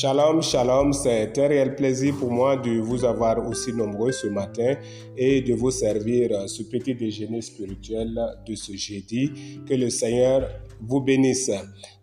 Shalom, shalom, c'est un réel plaisir pour moi de vous avoir aussi nombreux ce matin et de vous servir ce petit déjeuner spirituel de ce jeudi. Que le Seigneur vous bénisse.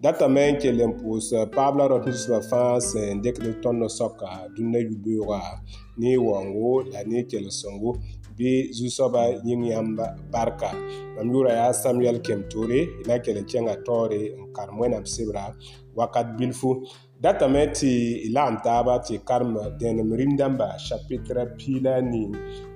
Datamen que l'impulse Pablo Rodriguez Lafan de ton no soka dune yubura ni wango dani que le songo bi zusoba nyinyamba barka mamyura ya Samuel Kemture ina kele chenga tore nkarmwena msibra wakat bilfu Datame ti ilam taaba ti karimba deeni mirindamba shapitra pila ni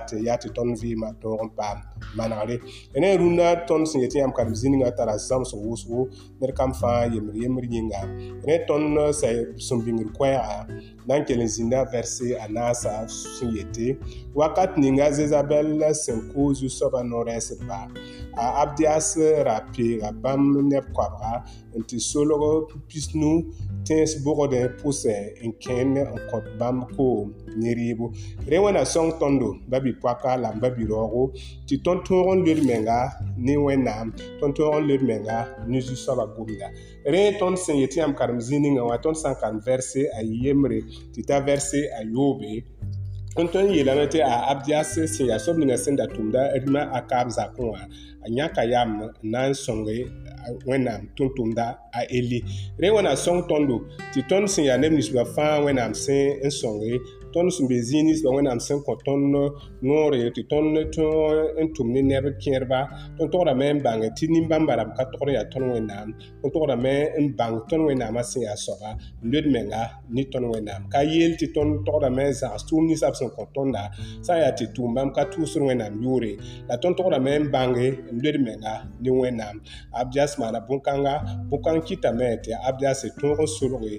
yaate yaate tõnd vɩɩmã tõog n paam manegre ne a rũndã tõnd sẽn yetɩ yãmb karem zĩningã tara zãms wʋsgo ned kam fãa yembr yembr yĩnga ne tõnd eh, sẽn bĩngr koɛɛga nankelenzinda verse anasa suyete wakati ninga zezabel senku zu soaba noresdba a abdias rape ga bãmb neb koabga n tɩ solg pisnu tẽes bʋgd pʋsɛ n kẽnd n kõt bãmb koom ne rɩɩbu rẽ wẽna sõng tõndo ba bipoaka la n ba biraoogo tɩ tõnd tõog n lod menga ne wẽnnaam tõnd tõog n lod menga ne zu-soaba gomda rẽ tõnd sẽn yetɩ yãmb karem zĩ ninga wã tõnd sã n karem vɛrse a yembre ti taa vɛrse ayoobe n tõnd yeelame tɩ a abdias sẽn yaa sob nina da tʋmda rĩmã a kaab zakẽ a yãka yam n na n sõnge wẽnnaam tʋm-tʋmda a eli rẽ wẽna sõng tõndo tɩ tõnd sẽn yaa neb ninsbã fãa wẽnnaam sẽn n sõnge tõnd sẽn be zĩig nins bã wẽnnaam sẽn kõ tõnd noore tɩ tõnd n tʋm ne neb kẽerba tõnd tograme n bãng tɩ nin-bãmba rãmb ka togr yaa tõnd wẽnnaam tõnd tograme n bãng tõnd wẽnnaamã sẽn yaa soaba lod menga ne tõnd wẽnnaam ka yeel tɩ tõnd tograme n zags tʋʋm ninsã b sẽn kõ tõnda sã n yaa tɩ tʋʋm bãmb ka tʋʋsd wẽnnaam yoore la tõnd tograme n bãnge n lod menga ne wẽnnaam abdias maana bõn-kãnga bõn-kãng kɩtame tɩ abdias tõog n solge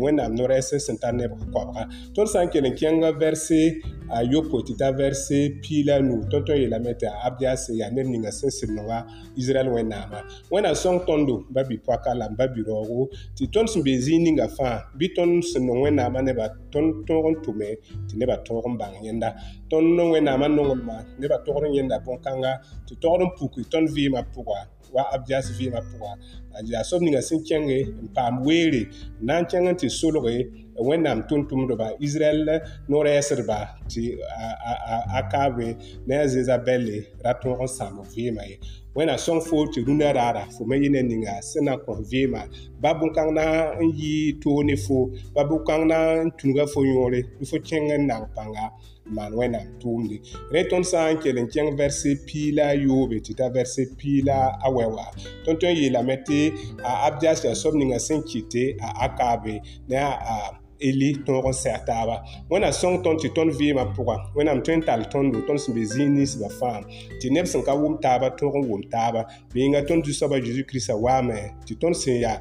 wẽnnaam no-rɛɛs sẽn tar nebg koabga tõnd sã n tene kẽngã vɛrse a yopo tɩ ta vɛrse piila nuu tõnd tõe yeelame tɩ abd yaa sẽn yaa neb ninga sẽn sɩd noga israɛl wẽnnaamã wẽnna sõng tõndo ba bi-poaka la n ba bi-raoogo tɩ tõnd sẽn bee zĩig ninga fãa bɩ tõnd sẽn nong wẽnnaamã nebã tõnd tõog n tʋme tɩ nebã tõog n bãng yẽnda tõnd wẽnnaamã nonglmã nebã togd n yẽnda bõn-kãnga tɩ togd n puk tõnd vɩɩmã pʋga wa abdias vɩɩmã pʋga yaa sob ninga sẽn kẽnge n paam weere n na n kẽng tɩ solge wẽnnaam tʋm-tʋmdba israɛl norɛɛsdba tɩ a kaabe ne a zezabɛle ra tõog n sãam vɩɩmã ye wẽnna sõng foo tɩ rũnã raara fo me yɩ ne ninga sẽn na kõs vɩɩmã ba bõn-kãng na n yɩ toone fo ba bõn-kãng na n tũnuga fo yõore tɩ fo kẽng n nang pãnga maan wẽnnaam tʋʋmde rẽ tõnd sã n kell n kẽng vɛrse pii la a yoobe tɩ t'a vɛrse pii la a wɛwa tõnd tõe n yeelame tɩ a abdias yaa soab ninga sẽn kɩte a akaabe ne a eli tõog n sɛs taaba wẽna sõng tõnd tɩ tõnd vɩɩmã pʋga wẽnnaam tõe n tall tõndo tõnd sẽn be zĩig ninsbã fãam tɩ neb sẽn ka wʋm taaba tõog n wʋm taaba bɩɩngã tõnd zu-soabã zeezi kiristã waame tɩ tõnd sẽn yaa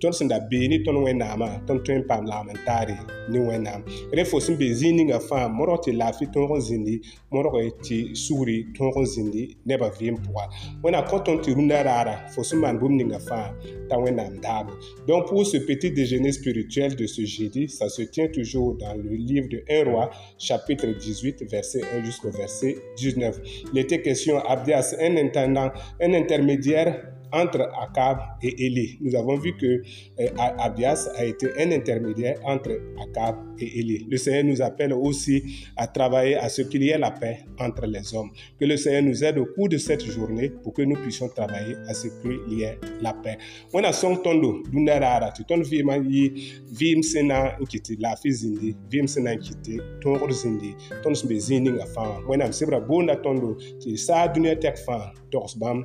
tõnd sẽn da bee ne tõnd wẽnnaamã tõnd tõe n paam lagem n taare ne wẽnnaam rẽ fo sẽn be zĩig ningã fãa modg tɩ laafɩ tõog n zĩndi modg tɩ sugri tõog n zĩndi nebã vɩɩm pʋga wẽna kõ tõnd tɩ rũndã raara fo sẽn maan bũmb ningã fãa t'a wẽnnaam daabo donc pour ce petit déjeuner spirituel de ce jeudi ça ça se tient toujours dans le livre de 1 roi, chapitre 18, verset 1 jusqu'au verset 19. Il était question, Abdias, un intendant, un intermédiaire entre Akab et Élie. Nous avons vu que euh, Abias a été un intermédiaire entre Akab et Élie. Le Seigneur nous appelle aussi à travailler à ce qu'il y ait la paix entre les hommes. Que le Seigneur nous aide au cours de cette journée pour que nous puissions travailler à ce qu'il y ait la paix. On a son tondo, dundarara, tu ton vima yi, vim sena nkiti, la fizindi, zindi, vim sena nkiti, ton ror zindi, ton sbe zindi nga fan. On a msebra bonda tondo, ti sa dunia tek fan, tors bam,